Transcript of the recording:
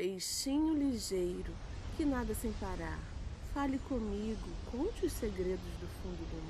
Peixinho ligeiro, que nada sem parar, fale comigo, conte os segredos do fundo do mar.